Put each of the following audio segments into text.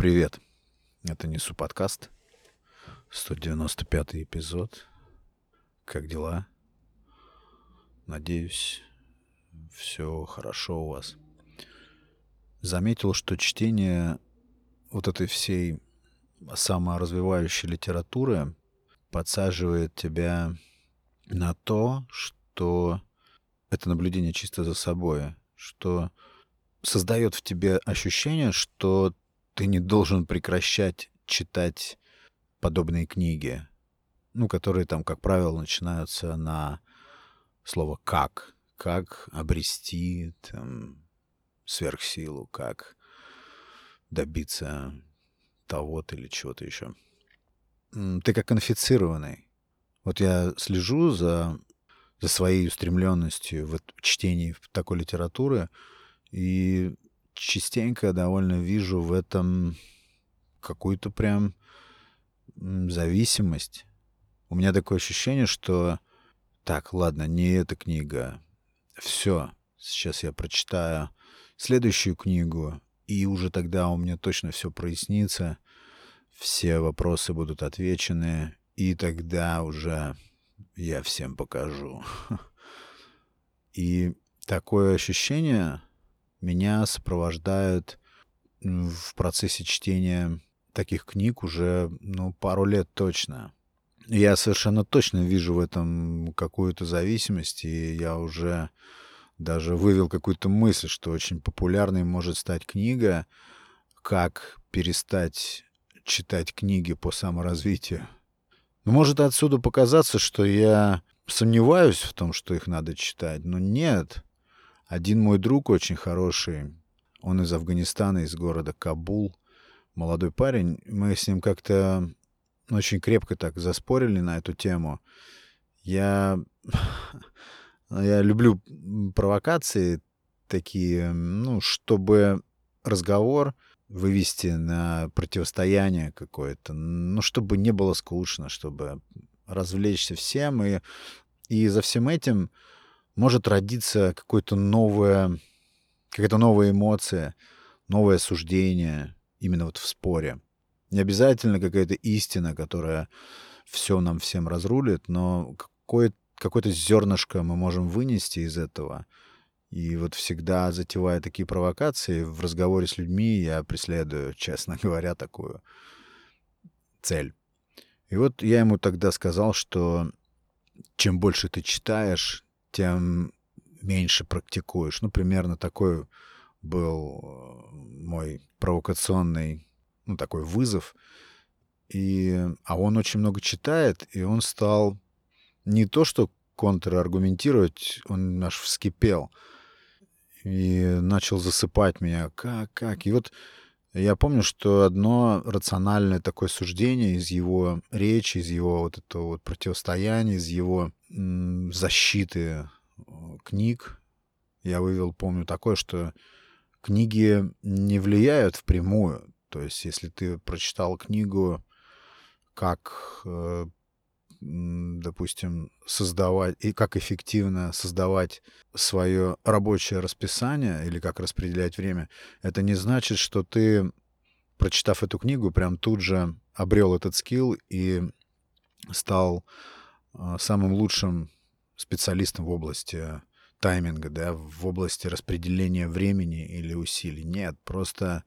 Привет. Это Несу подкаст. 195 эпизод. Как дела? Надеюсь, все хорошо у вас. Заметил, что чтение вот этой всей саморазвивающей литературы подсаживает тебя на то, что это наблюдение чисто за собой, что создает в тебе ощущение, что ты не должен прекращать читать подобные книги, ну, которые там, как правило, начинаются на слово «как», как обрести там, сверхсилу, как добиться того-то или чего-то еще. Ты как инфицированный. Вот я слежу за, за своей устремленностью в чтении такой литературы, и частенько довольно вижу в этом какую-то прям зависимость. У меня такое ощущение, что так, ладно, не эта книга. Все, сейчас я прочитаю следующую книгу, и уже тогда у меня точно все прояснится, все вопросы будут отвечены, и тогда уже я всем покажу. И такое ощущение меня сопровождают в процессе чтения таких книг уже ну, пару лет точно. Я совершенно точно вижу в этом какую-то зависимость, и я уже даже вывел какую-то мысль, что очень популярной может стать книга «Как перестать читать книги по саморазвитию». Ну, может отсюда показаться, что я сомневаюсь в том, что их надо читать, но нет. Один мой друг очень хороший, он из Афганистана, из города Кабул, молодой парень. Мы с ним как-то очень крепко так заспорили на эту тему. Я, я люблю провокации такие, ну, чтобы разговор вывести на противостояние какое-то, ну, чтобы не было скучно, чтобы развлечься всем. И, и за всем этим может родиться какое-то новое, какая-то новая эмоция, новое суждение именно вот в споре. Не обязательно какая-то истина, которая все нам всем разрулит, но какое- какое-то зернышко мы можем вынести из этого. И вот всегда затевая такие провокации, в разговоре с людьми я преследую, честно говоря, такую цель. И вот я ему тогда сказал, что чем больше ты читаешь, тем меньше практикуешь. Ну, примерно такой был э, мой провокационный, ну, такой вызов. И, а он очень много читает, и он стал не то что контраргументировать, он аж вскипел и начал засыпать меня. Как, как? И вот я помню, что одно рациональное такое суждение из его речи, из его вот этого вот противостояния, из его защиты э, книг, я вывел, помню, такое, что книги не влияют впрямую. То есть, если ты прочитал книгу, как, э, допустим, создавать и как эффективно создавать свое рабочее расписание или как распределять время, это не значит, что ты, прочитав эту книгу, прям тут же обрел этот скилл и стал самым лучшим специалистом в области тайминга, да, в области распределения времени или усилий. Нет, просто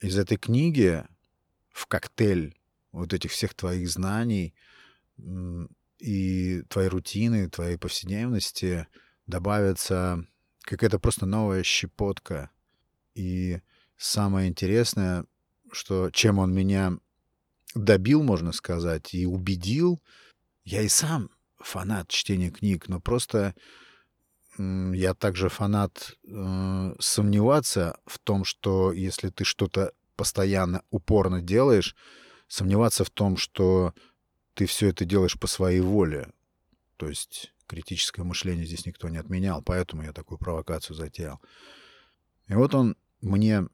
из этой книги в коктейль вот этих всех твоих знаний и твоей рутины, твоей повседневности добавится какая-то просто новая щепотка. И самое интересное, что чем он меня добил, можно сказать, и убедил, я и сам фанат чтения книг, но просто я также фанат э, сомневаться в том, что если ты что-то постоянно, упорно делаешь, сомневаться в том, что ты все это делаешь по своей воле. То есть критическое мышление здесь никто не отменял, поэтому я такую провокацию затеял. И вот он мне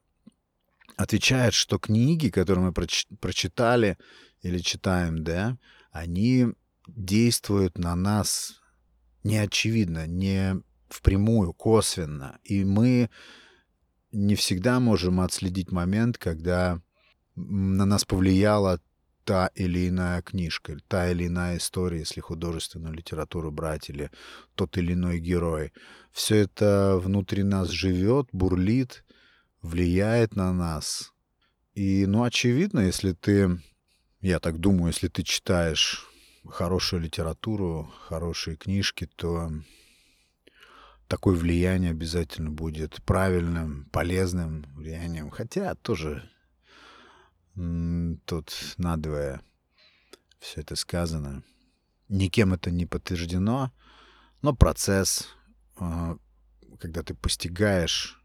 отвечает, что книги, которые мы проч прочитали или читаем, да, они действуют на нас неочевидно, не впрямую, косвенно. И мы не всегда можем отследить момент, когда на нас повлияла та или иная книжка, та или иная история, если художественную литературу брать, или тот или иной герой. Все это внутри нас живет, бурлит, влияет на нас. И, ну, очевидно, если ты, я так думаю, если ты читаешь хорошую литературу, хорошие книжки, то такое влияние обязательно будет правильным, полезным влиянием. Хотя тоже тут надвое все это сказано. Никем это не подтверждено, но процесс, а, когда ты постигаешь,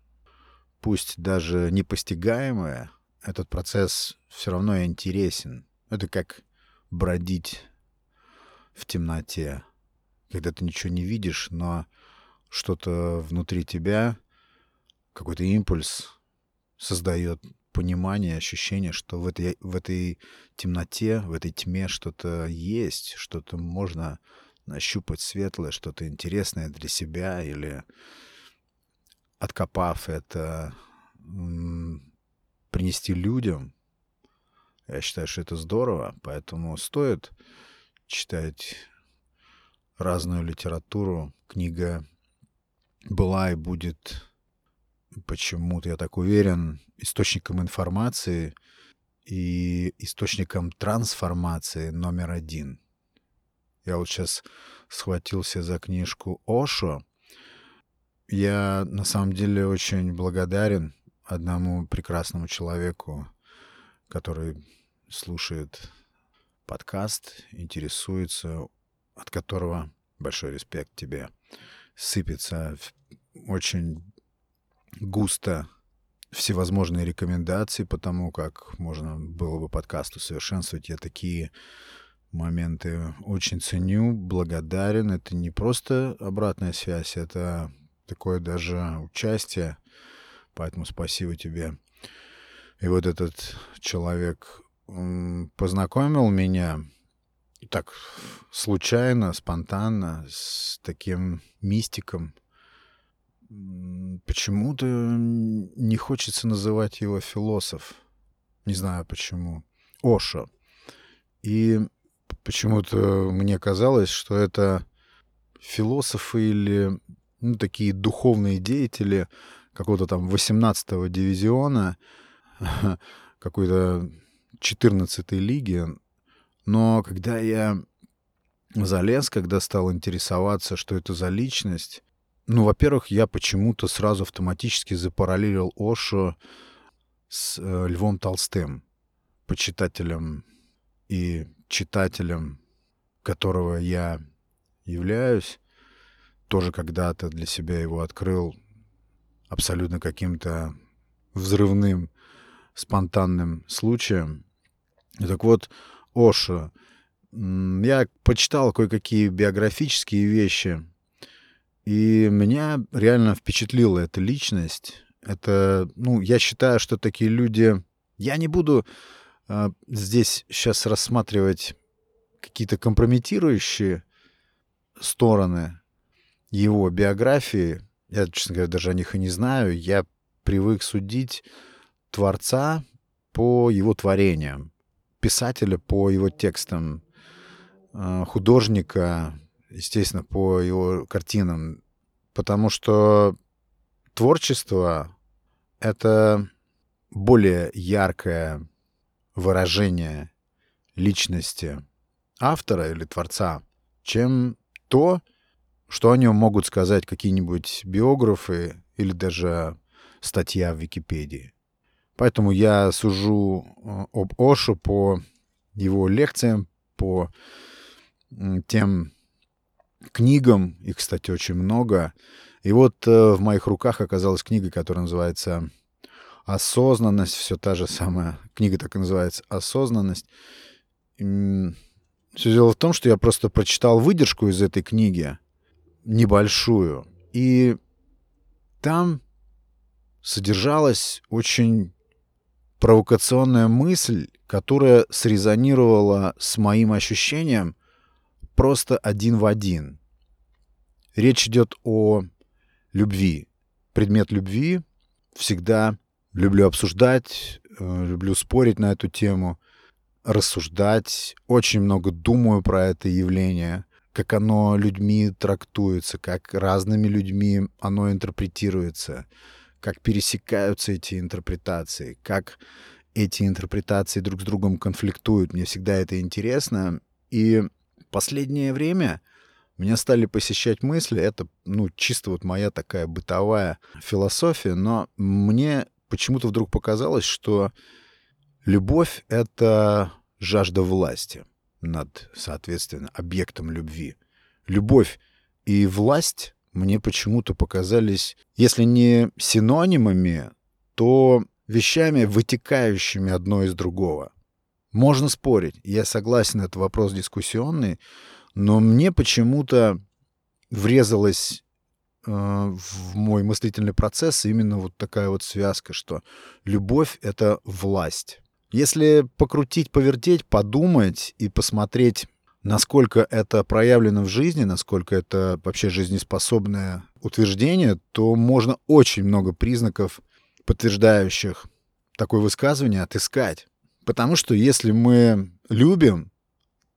пусть даже непостигаемое, этот процесс все равно интересен. Это как бродить в темноте, когда ты ничего не видишь, но что-то внутри тебя, какой-то импульс создает понимание, ощущение, что в этой, в этой темноте, в этой тьме что-то есть, что-то можно нащупать светлое, что-то интересное для себя или откопав это, принести людям. Я считаю, что это здорово, поэтому стоит читать разную литературу. Книга была и будет почему-то, я так уверен, источником информации и источником трансформации номер один. Я вот сейчас схватился за книжку Ошо. Я на самом деле очень благодарен одному прекрасному человеку, который слушает подкаст, интересуется, от которого большой респект тебе. Сыпется очень густо всевозможные рекомендации по тому, как можно было бы подкаст усовершенствовать. Я такие моменты очень ценю, благодарен. Это не просто обратная связь, это такое даже участие. Поэтому спасибо тебе. И вот этот человек познакомил меня так случайно, спонтанно с таким мистиком, Почему-то не хочется называть его философ. Не знаю почему. Ошо. И почему-то мне казалось, что это философы или ну, такие духовные деятели какого-то там 18-го дивизиона, какой-то 14-й лиги. Но когда я залез, когда стал интересоваться, что это за личность, ну, во-первых, я почему-то сразу автоматически запараллелил Ошу с э, Львом Толстым, почитателем и читателем, которого я являюсь. Тоже когда-то для себя его открыл абсолютно каким-то взрывным, спонтанным случаем. Так вот, Оша. Я почитал кое-какие биографические вещи и меня реально впечатлила эта личность. Это, ну, я считаю, что такие люди... Я не буду э, здесь сейчас рассматривать какие-то компрометирующие стороны его биографии. Я, честно говоря, даже о них и не знаю. Я привык судить творца по его творениям, писателя по его текстам, э, художника естественно, по его картинам, потому что творчество — это более яркое выражение личности автора или творца, чем то, что о нем могут сказать какие-нибудь биографы или даже статья в Википедии. Поэтому я сужу э, об Ошу по его лекциям, по тем книгам, их, кстати, очень много. И вот э, в моих руках оказалась книга, которая называется «Осознанность», все та же самая книга так и называется «Осознанность». Все дело в том, что я просто прочитал выдержку из этой книги, небольшую, и там содержалась очень провокационная мысль, которая срезонировала с моим ощущением — просто один в один. Речь идет о любви. Предмет любви всегда люблю обсуждать, э, люблю спорить на эту тему, рассуждать, очень много думаю про это явление, как оно людьми трактуется, как разными людьми оно интерпретируется, как пересекаются эти интерпретации, как эти интерпретации друг с другом конфликтуют. Мне всегда это интересно. И последнее время меня стали посещать мысли, это, ну, чисто вот моя такая бытовая философия, но мне почему-то вдруг показалось, что любовь — это жажда власти над, соответственно, объектом любви. Любовь и власть мне почему-то показались, если не синонимами, то вещами, вытекающими одно из другого. Можно спорить, я согласен, это вопрос дискуссионный, но мне почему-то врезалась э, в мой мыслительный процесс именно вот такая вот связка, что любовь — это власть. Если покрутить, повертеть, подумать и посмотреть, насколько это проявлено в жизни, насколько это вообще жизнеспособное утверждение, то можно очень много признаков, подтверждающих такое высказывание, отыскать. Потому что если мы любим,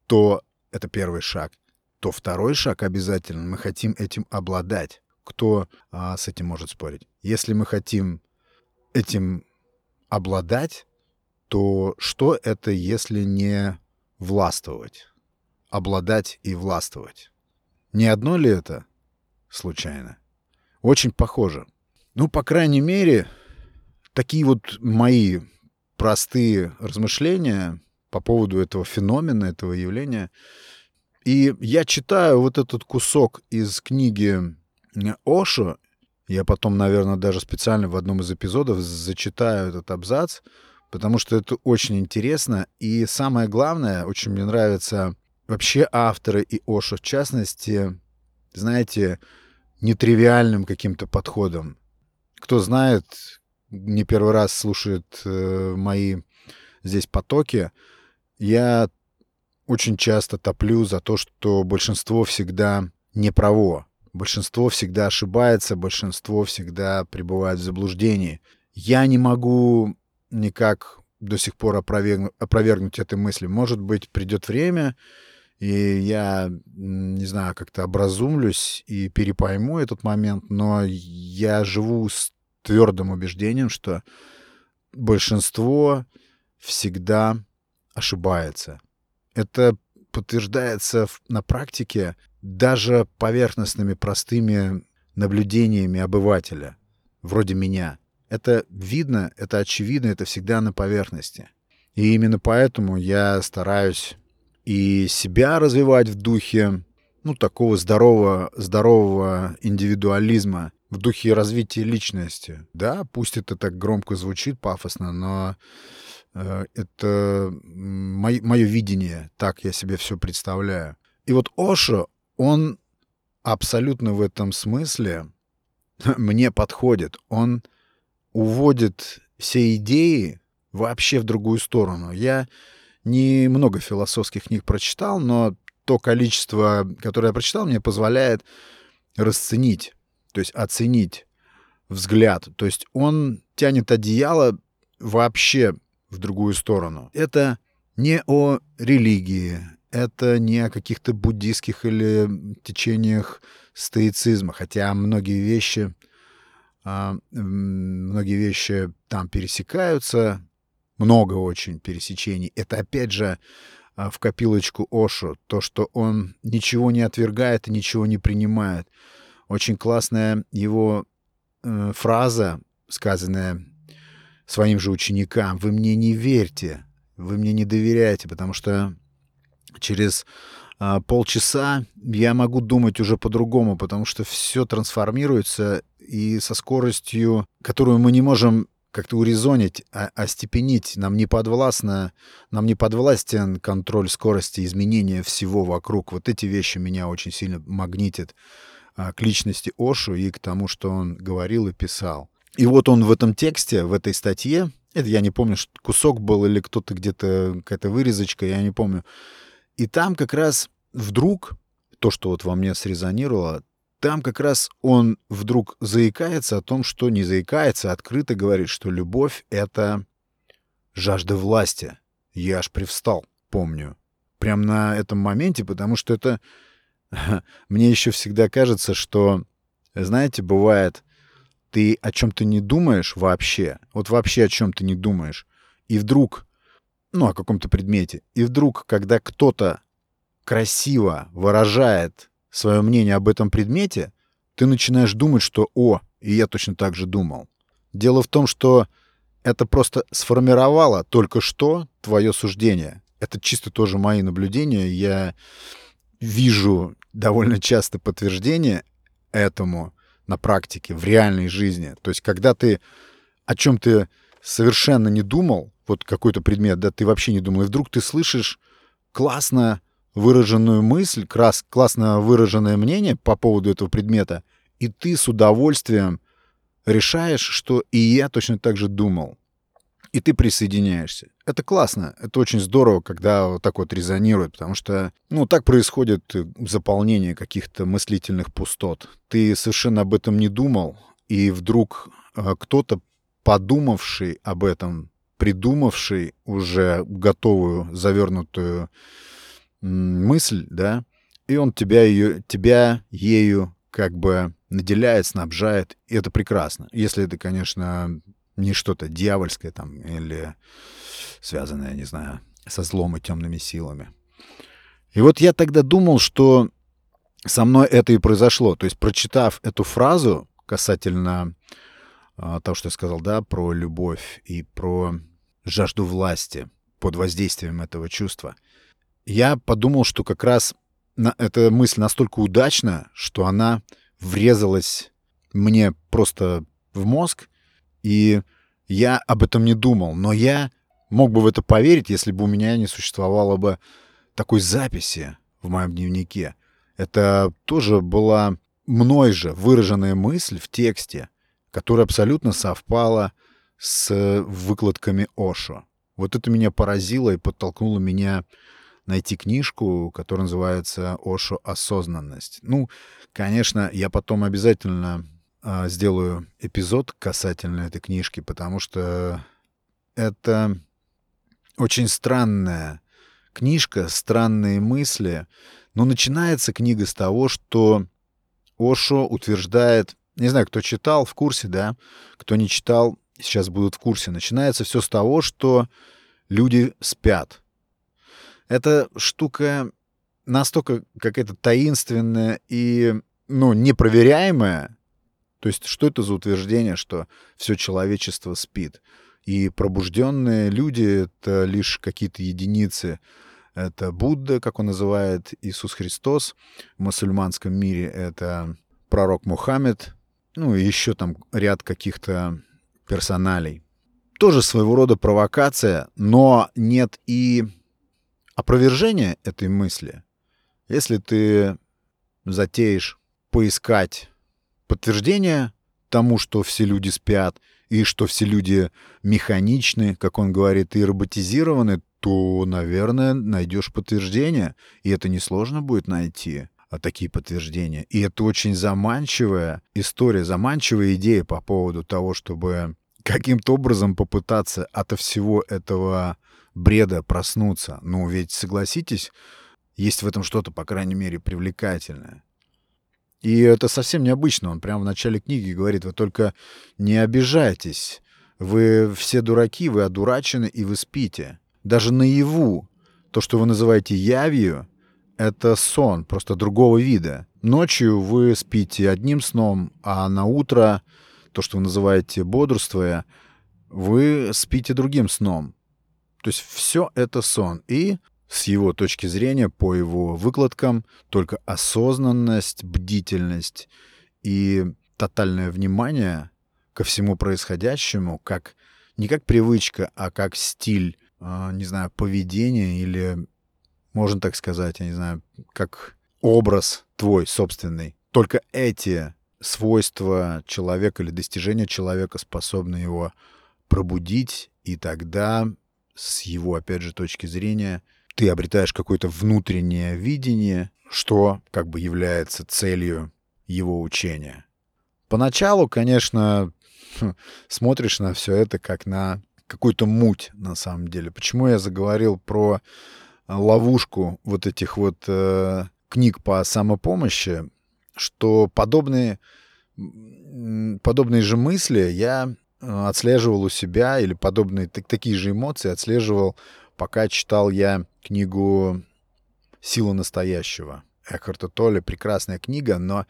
то это первый шаг. То второй шаг обязательно. Мы хотим этим обладать. Кто а, с этим может спорить? Если мы хотим этим обладать, то что это, если не властвовать? Обладать и властвовать. Не одно ли это случайно? Очень похоже. Ну, по крайней мере, такие вот мои простые размышления по поводу этого феномена, этого явления. И я читаю вот этот кусок из книги Ошо. Я потом, наверное, даже специально в одном из эпизодов зачитаю этот абзац, потому что это очень интересно. И самое главное, очень мне нравятся вообще авторы и Ошо, в частности, знаете, нетривиальным каким-то подходом. Кто знает, не первый раз слушает э, мои здесь потоки, я очень часто топлю за то, что большинство всегда не право. Большинство всегда ошибается, большинство всегда пребывает в заблуждении. Я не могу никак до сих пор опровергнуть, опровергнуть этой мысли. Может быть, придет время, и я, не знаю, как-то образумлюсь и перепойму этот момент, но я живу с твердым убеждением, что большинство всегда ошибается. Это подтверждается на практике даже поверхностными простыми наблюдениями обывателя, вроде меня. Это видно, это очевидно, это всегда на поверхности. И именно поэтому я стараюсь и себя развивать в духе ну, такого здорового, здорового индивидуализма, в духе развития личности. Да, пусть это так громко звучит, пафосно, но э, это мое, мое видение, так я себе все представляю. И вот Ошо, он абсолютно в этом смысле мне подходит. Он уводит все идеи вообще в другую сторону. Я немного философских книг прочитал, но то количество, которое я прочитал, мне позволяет расценить то есть оценить взгляд. То есть он тянет одеяло вообще в другую сторону. Это не о религии, это не о каких-то буддийских или течениях стоицизма, хотя многие вещи, а, многие вещи там пересекаются, много очень пересечений. Это опять же а, в копилочку Ошу, то, что он ничего не отвергает и ничего не принимает. Очень классная его э, фраза, сказанная своим же ученикам. Вы мне не верьте, вы мне не доверяете, потому что через э, полчаса я могу думать уже по-другому, потому что все трансформируется и со скоростью, которую мы не можем как-то урезонить, а, остепенить. Нам не подвластно, нам не подвластен контроль скорости изменения всего вокруг. Вот эти вещи меня очень сильно магнитят. А, к личности Ошу и к тому, что он говорил и писал. И вот он в этом тексте, в этой статье, это я не помню, кусок был или кто-то где-то, какая-то вырезочка, я не помню. И там как раз вдруг, то, что вот во мне срезонировало, там как раз он вдруг заикается о том, что не заикается, а открыто говорит, что любовь — это жажда власти. Я аж привстал, помню. Прям на этом моменте, потому что это... Мне еще всегда кажется, что, знаете, бывает, ты о чем-то не думаешь вообще, вот вообще о чем-то не думаешь, и вдруг, ну, о каком-то предмете, и вдруг, когда кто-то красиво выражает свое мнение об этом предмете, ты начинаешь думать, что «О, и я точно так же думал». Дело в том, что это просто сформировало только что твое суждение. Это чисто тоже мои наблюдения. Я вижу довольно часто подтверждение этому на практике, в реальной жизни. То есть, когда ты о чем ты совершенно не думал, вот какой-то предмет, да, ты вообще не думал, и вдруг ты слышишь классно выраженную мысль, крас, классно выраженное мнение по поводу этого предмета, и ты с удовольствием решаешь, что и я точно так же думал. И ты присоединяешься. Это классно, это очень здорово, когда вот так вот резонирует, потому что, ну, так происходит заполнение каких-то мыслительных пустот. Ты совершенно об этом не думал, и вдруг э, кто-то, подумавший об этом, придумавший уже готовую, завернутую мысль, да, и он тебя, ее, тебя ею как бы наделяет, снабжает, и это прекрасно. Если это, конечно, не что-то дьявольское там или связанное, не знаю, со злом и темными силами. И вот я тогда думал, что со мной это и произошло. То есть, прочитав эту фразу касательно а, того, что я сказал, да, про любовь и про жажду власти под воздействием этого чувства, я подумал, что как раз на, эта мысль настолько удачна, что она врезалась мне просто в мозг, и я об этом не думал. Но я мог бы в это поверить, если бы у меня не существовало бы такой записи в моем дневнике. Это тоже была мной же выраженная мысль в тексте, которая абсолютно совпала с выкладками Ошо. Вот это меня поразило и подтолкнуло меня найти книжку, которая называется «Ошо. Осознанность». Ну, конечно, я потом обязательно э, сделаю эпизод касательно этой книжки, потому что это очень странная книжка, странные мысли. Но начинается книга с того, что Ошо утверждает, не знаю, кто читал, в курсе, да, кто не читал, сейчас будут в курсе. Начинается все с того, что люди спят. Эта штука настолько какая-то таинственная и, ну, непроверяемая. То есть, что это за утверждение, что все человечество спит? И пробужденные люди — это лишь какие-то единицы. Это Будда, как он называет, Иисус Христос. В мусульманском мире это пророк Мухаммед. Ну, и еще там ряд каких-то персоналей. Тоже своего рода провокация, но нет и опровержение этой мысли, если ты затеешь поискать подтверждение тому, что все люди спят, и что все люди механичны, как он говорит, и роботизированы, то, наверное, найдешь подтверждение. И это несложно будет найти а такие подтверждения. И это очень заманчивая история, заманчивая идея по поводу того, чтобы каким-то образом попытаться от всего этого бреда проснуться. Ну, ведь, согласитесь, есть в этом что-то, по крайней мере, привлекательное. И это совсем необычно. Он прямо в начале книги говорит, вы только не обижайтесь. Вы все дураки, вы одурачены, и вы спите. Даже наяву то, что вы называете явью, это сон, просто другого вида. Ночью вы спите одним сном, а на утро, то, что вы называете бодрствуя, вы спите другим сном. То есть все это сон. И с его точки зрения, по его выкладкам, только осознанность, бдительность и тотальное внимание ко всему происходящему, как не как привычка, а как стиль, э, не знаю, поведения или, можно так сказать, я не знаю, как образ твой собственный. Только эти свойства человека или достижения человека способны его пробудить, и тогда с его, опять же, точки зрения, ты обретаешь какое-то внутреннее видение, что как бы является целью его учения. Поначалу, конечно, смотришь на все это как на какую-то муть на самом деле. Почему я заговорил про ловушку вот этих вот э, книг по самопомощи, что подобные, подобные же мысли я отслеживал у себя, или подобные так, такие же эмоции отслеживал, пока читал я книгу «Сила настоящего». Экхарта Толли прекрасная книга, но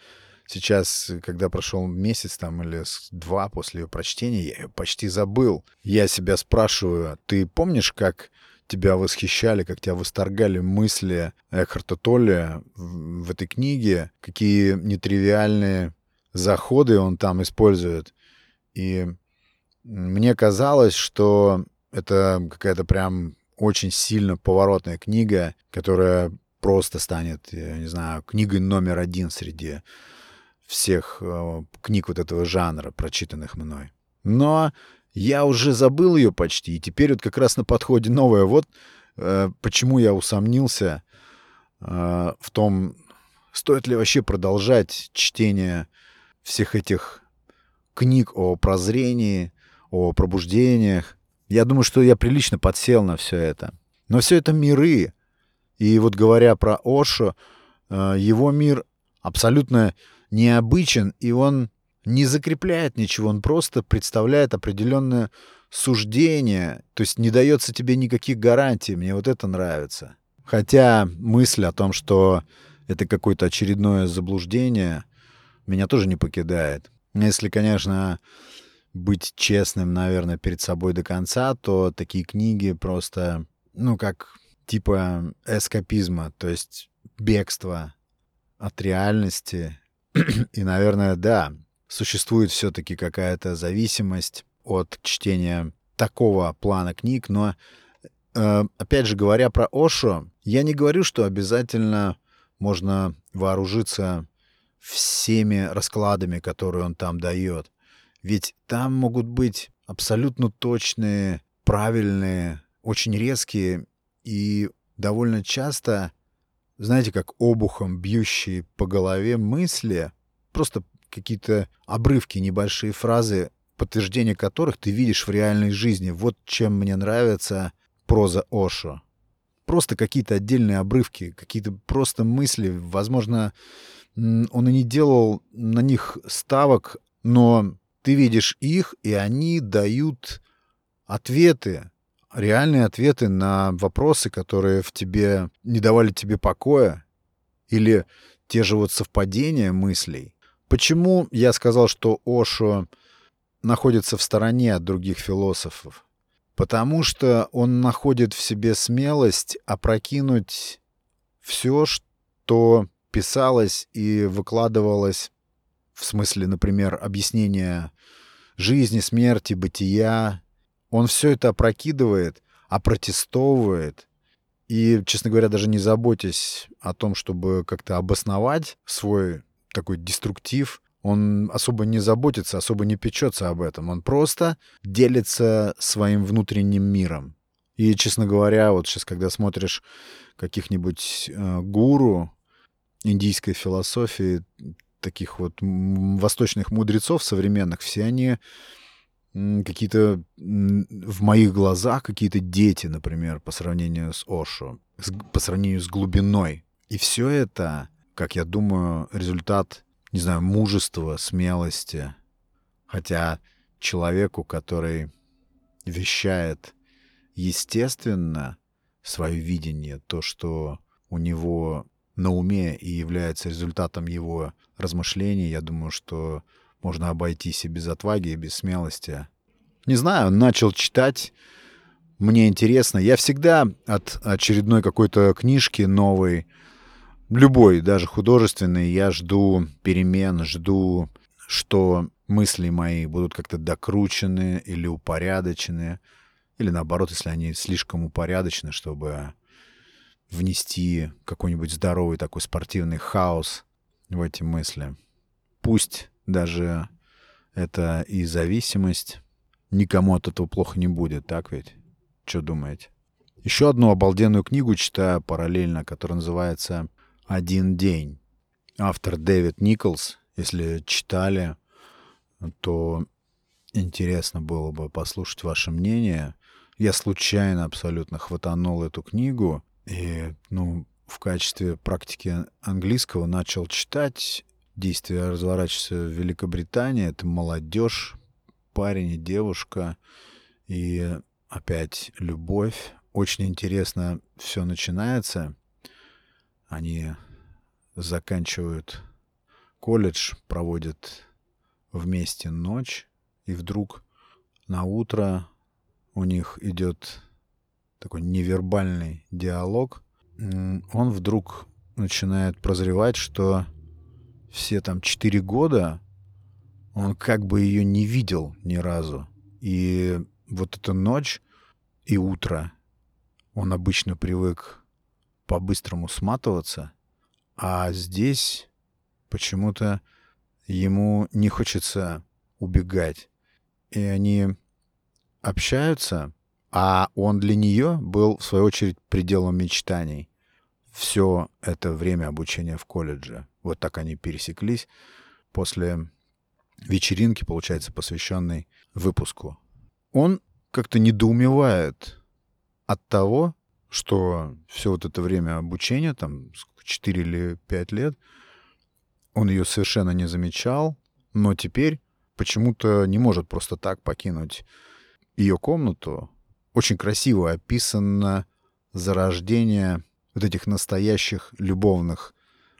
сейчас, когда прошел месяц там или два после ее прочтения, я ее почти забыл. Я себя спрашиваю, ты помнишь, как тебя восхищали, как тебя восторгали мысли Экхарта Толли в, в этой книге, какие нетривиальные заходы он там использует. И мне казалось, что это какая-то прям очень сильно поворотная книга, которая просто станет, я не знаю, книгой номер один среди всех э, книг вот этого жанра, прочитанных мной. Но я уже забыл ее почти, и теперь вот как раз на подходе новая. Вот э, почему я усомнился э, в том, стоит ли вообще продолжать чтение всех этих книг о прозрении, о пробуждениях. Я думаю, что я прилично подсел на все это. Но все это миры. И вот говоря про Ошо, э, его мир абсолютно необычен, и он не закрепляет ничего, он просто представляет определенное суждение, то есть не дается тебе никаких гарантий. Мне вот это нравится. Хотя мысль о том, что это какое-то очередное заблуждение, меня тоже не покидает. Если, конечно, быть честным, наверное, перед собой до конца, то такие книги просто, ну, как типа эскапизма, то есть бегство от реальности. И, наверное, да, существует все-таки какая-то зависимость от чтения такого плана книг, но э, опять же говоря про Ошо, я не говорю, что обязательно можно вооружиться всеми раскладами, которые он там дает. Ведь там могут быть абсолютно точные, правильные, очень резкие и довольно часто, знаете, как обухом бьющие по голове мысли, просто какие-то обрывки, небольшие фразы, подтверждение которых ты видишь в реальной жизни. Вот чем мне нравится проза Ошо. Просто какие-то отдельные обрывки, какие-то просто мысли. Возможно, он и не делал на них ставок, но ты видишь их, и они дают ответы, реальные ответы на вопросы, которые в тебе не давали тебе покоя, или те же вот совпадения мыслей. Почему я сказал, что Ошо находится в стороне от других философов? Потому что он находит в себе смелость опрокинуть все, что писалось и выкладывалось, в смысле, например, объяснения жизни, смерти, бытия. Он все это опрокидывает, опротестовывает, и, честно говоря, даже не заботясь о том, чтобы как-то обосновать свой такой деструктив, он особо не заботится, особо не печется об этом. Он просто делится своим внутренним миром. И, честно говоря, вот сейчас, когда смотришь каких-нибудь э, гуру индийской философии, таких вот восточных мудрецов современных, все они какие-то в моих глазах какие-то дети, например, по сравнению с Ошо, по сравнению с глубиной. И все это как я думаю, результат, не знаю, мужества, смелости. Хотя человеку, который вещает естественно свое видение, то, что у него на уме и является результатом его размышлений, я думаю, что можно обойтись и без отваги, и без смелости. Не знаю, начал читать, мне интересно. Я всегда от очередной какой-то книжки новой любой, даже художественный, я жду перемен, жду, что мысли мои будут как-то докручены или упорядочены, или наоборот, если они слишком упорядочены, чтобы внести какой-нибудь здоровый такой спортивный хаос в эти мысли. Пусть даже это и зависимость, никому от этого плохо не будет, так ведь? Что думаете? Еще одну обалденную книгу читаю параллельно, которая называется один день. Автор Дэвид Николс, если читали, то интересно было бы послушать ваше мнение. Я случайно абсолютно хватанул эту книгу и, ну, в качестве практики английского начал читать. Действие разворачивается в Великобритании. Это молодежь, парень и девушка. И опять любовь. Очень интересно все начинается. Они заканчивают колледж, проводят вместе ночь, и вдруг на утро у них идет такой невербальный диалог. Он вдруг начинает прозревать, что все там четыре года он как бы ее не видел ни разу. И вот эта ночь и утро он обычно привык по-быстрому сматываться, а здесь почему-то ему не хочется убегать. И они общаются, а он для нее был, в свою очередь, пределом мечтаний. Все это время обучения в колледже. Вот так они пересеклись после вечеринки, получается, посвященной выпуску. Он как-то недоумевает от того, что все вот это время обучения, там 4 или 5 лет, он ее совершенно не замечал, но теперь почему-то не может просто так покинуть ее комнату. Очень красиво описано зарождение вот этих настоящих любовных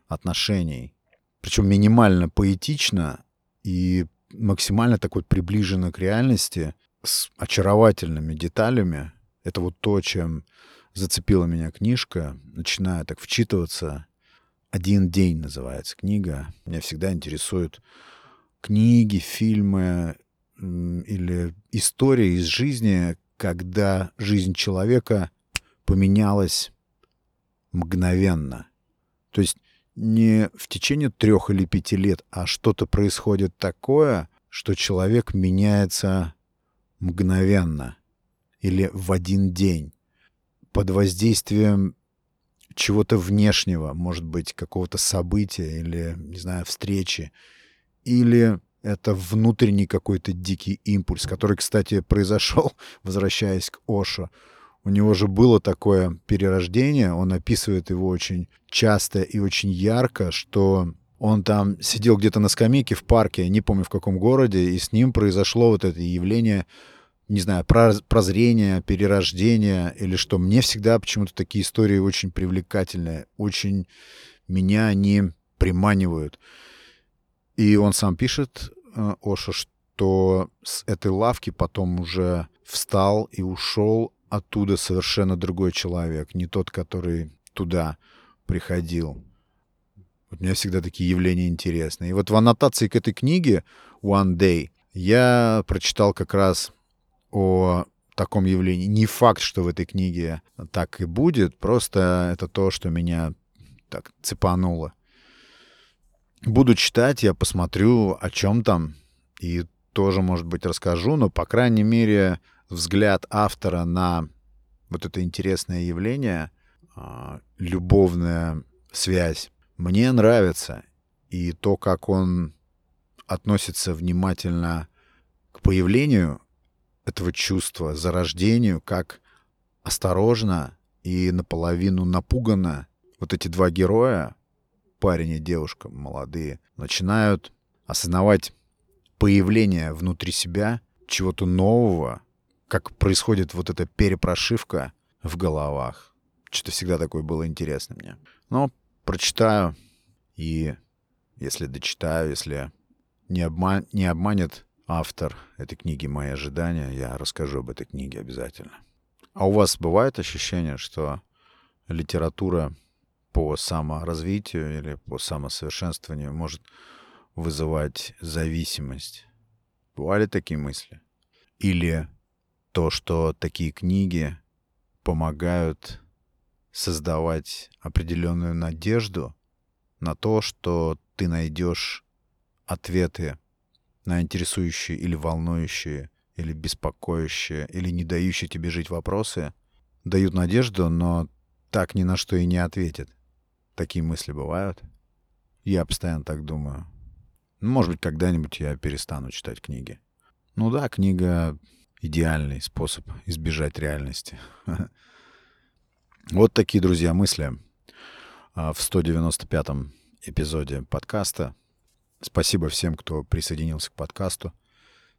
отношений. Причем минимально поэтично и максимально так вот приближено к реальности с очаровательными деталями. Это вот то, чем зацепила меня книжка. Начинаю так вчитываться. «Один день» называется книга. Меня всегда интересуют книги, фильмы или истории из жизни, когда жизнь человека поменялась мгновенно. То есть не в течение трех или пяти лет, а что-то происходит такое, что человек меняется мгновенно или в один день под воздействием чего-то внешнего, может быть, какого-то события или, не знаю, встречи, или это внутренний какой-то дикий импульс, который, кстати, произошел, возвращаясь к Ошо. У него же было такое перерождение, он описывает его очень часто и очень ярко, что он там сидел где-то на скамейке в парке, не помню в каком городе, и с ним произошло вот это явление, не знаю, прозрение, перерождение или что. Мне всегда почему-то такие истории очень привлекательные, очень меня они приманивают. И он сам пишет, э, Оша, что с этой лавки потом уже встал и ушел оттуда совершенно другой человек, не тот, который туда приходил. Вот мне всегда такие явления интересны. И вот в аннотации к этой книге One Day я прочитал как раз о таком явлении. Не факт, что в этой книге так и будет, просто это то, что меня так цепануло. Буду читать, я посмотрю, о чем там, и тоже, может быть, расскажу, но, по крайней мере, взгляд автора на вот это интересное явление, а, любовная связь, мне нравится. И то, как он относится внимательно к появлению этого чувства, зарождению, как осторожно и наполовину напуганно вот эти два героя парень и девушка молодые начинают осознавать появление внутри себя чего-то нового, как происходит вот эта перепрошивка в головах. Что-то всегда такое было интересно мне. Но прочитаю, и если дочитаю, если не, обман, не обманет автор этой книги мои ожидания, я расскажу об этой книге обязательно. А у вас бывает ощущение, что литература по саморазвитию или по самосовершенствованию может вызывать зависимость. Бывали такие мысли? Или то, что такие книги помогают создавать определенную надежду на то, что ты найдешь ответы на интересующие или волнующие, или беспокоящие, или не дающие тебе жить вопросы, дают надежду, но так ни на что и не ответят. Такие мысли бывают. Я постоянно так думаю. Ну, может быть, когда-нибудь я перестану читать книги. Ну да, книга — идеальный способ избежать реальности. Вот такие, друзья, мысли а, в 195-м эпизоде подкаста. Спасибо всем, кто присоединился к подкасту.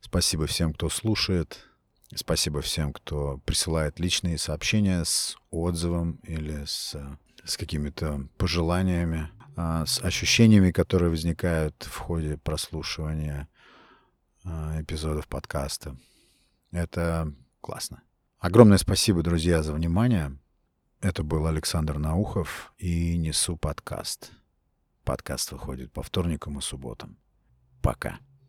Спасибо всем, кто слушает. Спасибо всем, кто присылает личные сообщения с отзывом или с, с какими-то пожеланиями, а, с ощущениями, которые возникают в ходе прослушивания а, эпизодов подкаста. Это классно. Огромное спасибо, друзья, за внимание. Это был Александр Наухов и «Несу подкаст». Подкаст выходит по вторникам и субботам. Пока.